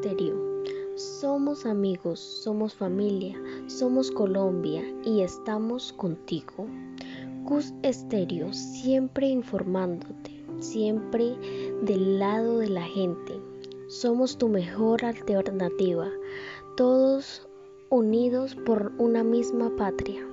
Estéreo. Somos amigos, somos familia, somos Colombia y estamos contigo. Cus Estéreo, siempre informándote, siempre del lado de la gente. Somos tu mejor alternativa, todos unidos por una misma patria.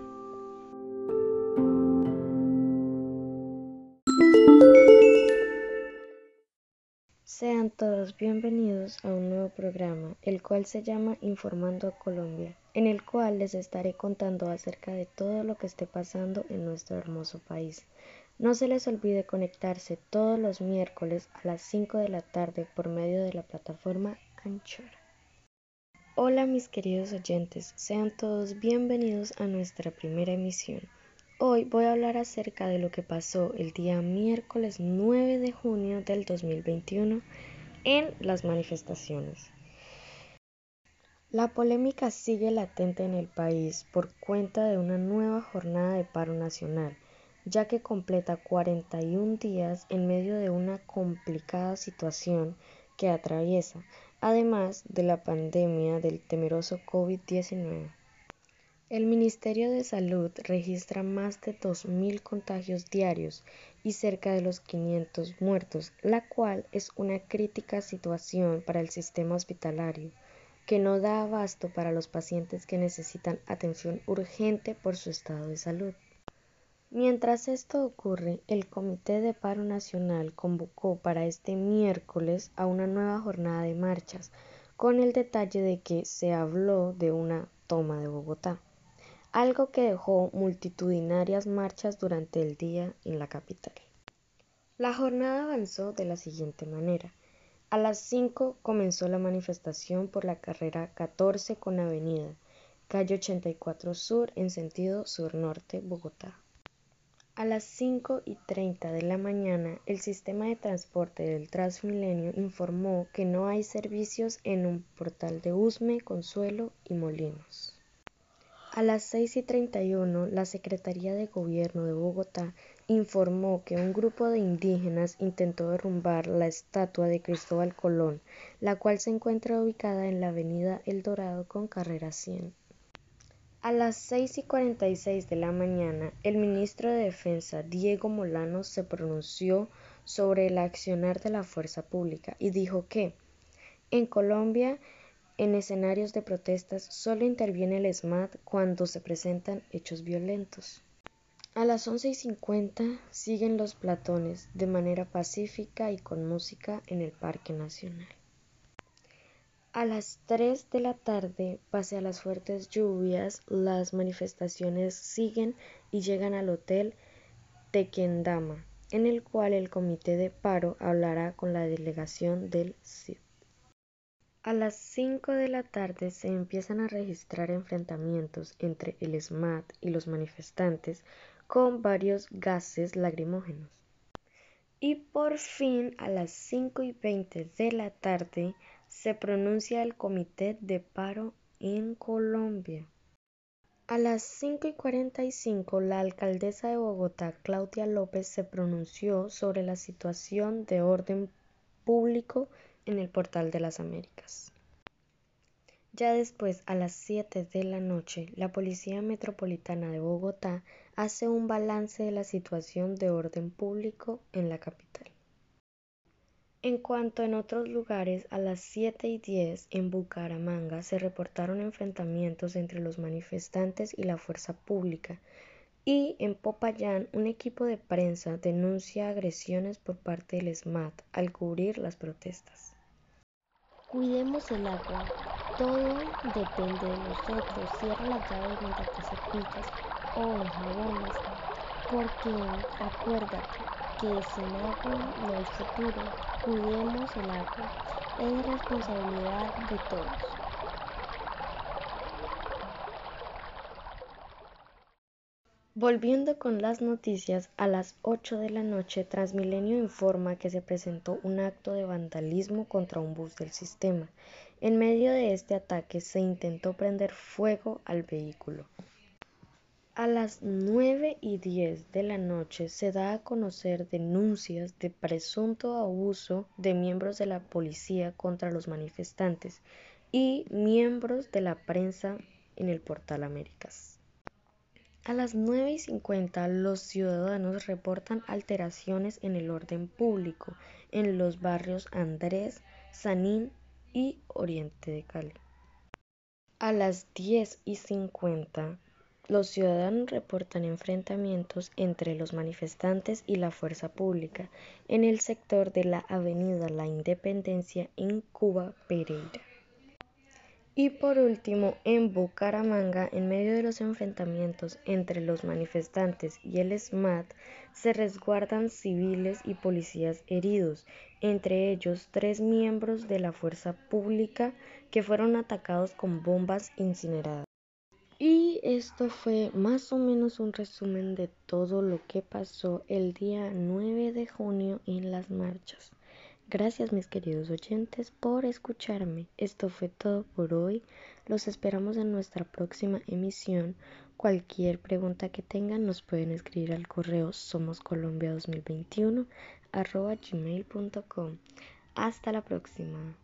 Todos bienvenidos a un nuevo programa, el cual se llama Informando a Colombia, en el cual les estaré contando acerca de todo lo que esté pasando en nuestro hermoso país. No se les olvide conectarse todos los miércoles a las 5 de la tarde por medio de la plataforma Anchor. Hola mis queridos oyentes, sean todos bienvenidos a nuestra primera emisión. Hoy voy a hablar acerca de lo que pasó el día miércoles 9 de junio del 2021 en las manifestaciones. La polémica sigue latente en el país por cuenta de una nueva jornada de paro nacional, ya que completa 41 días en medio de una complicada situación que atraviesa, además de la pandemia del temeroso COVID-19. El Ministerio de Salud registra más de 2.000 contagios diarios y cerca de los 500 muertos, la cual es una crítica situación para el sistema hospitalario, que no da abasto para los pacientes que necesitan atención urgente por su estado de salud. Mientras esto ocurre, el Comité de Paro Nacional convocó para este miércoles a una nueva jornada de marchas, con el detalle de que se habló de una toma de Bogotá algo que dejó multitudinarias marchas durante el día en la capital. La jornada avanzó de la siguiente manera. A las 5 comenzó la manifestación por la carrera 14 con avenida, calle 84 Sur en sentido sur-norte, Bogotá. A las 5 y 30 de la mañana, el sistema de transporte del Transmilenio informó que no hay servicios en un portal de Usme, Consuelo y Molinos. A las 6 y 31, la Secretaría de Gobierno de Bogotá informó que un grupo de indígenas intentó derrumbar la estatua de Cristóbal Colón, la cual se encuentra ubicada en la avenida El Dorado con carrera 100. A las 6 y 46 de la mañana, el ministro de Defensa, Diego Molano, se pronunció sobre el accionar de la fuerza pública y dijo que en Colombia en escenarios de protestas solo interviene el SMAT cuando se presentan hechos violentos. A las 11 y 50 siguen los platones de manera pacífica y con música en el Parque Nacional. A las 3 de la tarde, pase a las fuertes lluvias, las manifestaciones siguen y llegan al hotel Tequendama, en el cual el comité de paro hablará con la delegación del CID. A las 5 de la tarde se empiezan a registrar enfrentamientos entre el SMAT y los manifestantes con varios gases lacrimógenos. Y por fin a las 5 y 20 de la tarde se pronuncia el Comité de Paro en Colombia. A las 5 y 45 la alcaldesa de Bogotá, Claudia López, se pronunció sobre la situación de orden público en el Portal de las Américas. Ya después, a las 7 de la noche, la Policía Metropolitana de Bogotá hace un balance de la situación de orden público en la capital. En cuanto en otros lugares, a las 7 y 10 en Bucaramanga se reportaron enfrentamientos entre los manifestantes y la fuerza pública, y en Popayán un equipo de prensa denuncia agresiones por parte del SMAT al cubrir las protestas. Cuidemos el agua. Todo depende de nosotros. Cierra las llaves mientras te cepillas o enjabones. Porque acuérdate que sin agua no hay futuro. Cuidemos el agua. Es responsabilidad de todos. Volviendo con las noticias, a las 8 de la noche Transmilenio informa que se presentó un acto de vandalismo contra un bus del sistema. En medio de este ataque se intentó prender fuego al vehículo. A las 9 y 10 de la noche se da a conocer denuncias de presunto abuso de miembros de la policía contra los manifestantes y miembros de la prensa en el portal Américas. A las 9 y 50 los ciudadanos reportan alteraciones en el orden público en los barrios Andrés, Sanín y Oriente de Cali. A las 10 y 50 los ciudadanos reportan enfrentamientos entre los manifestantes y la fuerza pública en el sector de la Avenida La Independencia en Cuba, Pereira. Y por último, en Bucaramanga, en medio de los enfrentamientos entre los manifestantes y el SMAT, se resguardan civiles y policías heridos, entre ellos tres miembros de la fuerza pública que fueron atacados con bombas incineradas. Y esto fue más o menos un resumen de todo lo que pasó el día 9 de junio en las marchas. Gracias mis queridos oyentes por escucharme. Esto fue todo por hoy. Los esperamos en nuestra próxima emisión. Cualquier pregunta que tengan nos pueden escribir al correo somoscolombia2021 arroba gmail.com. Hasta la próxima.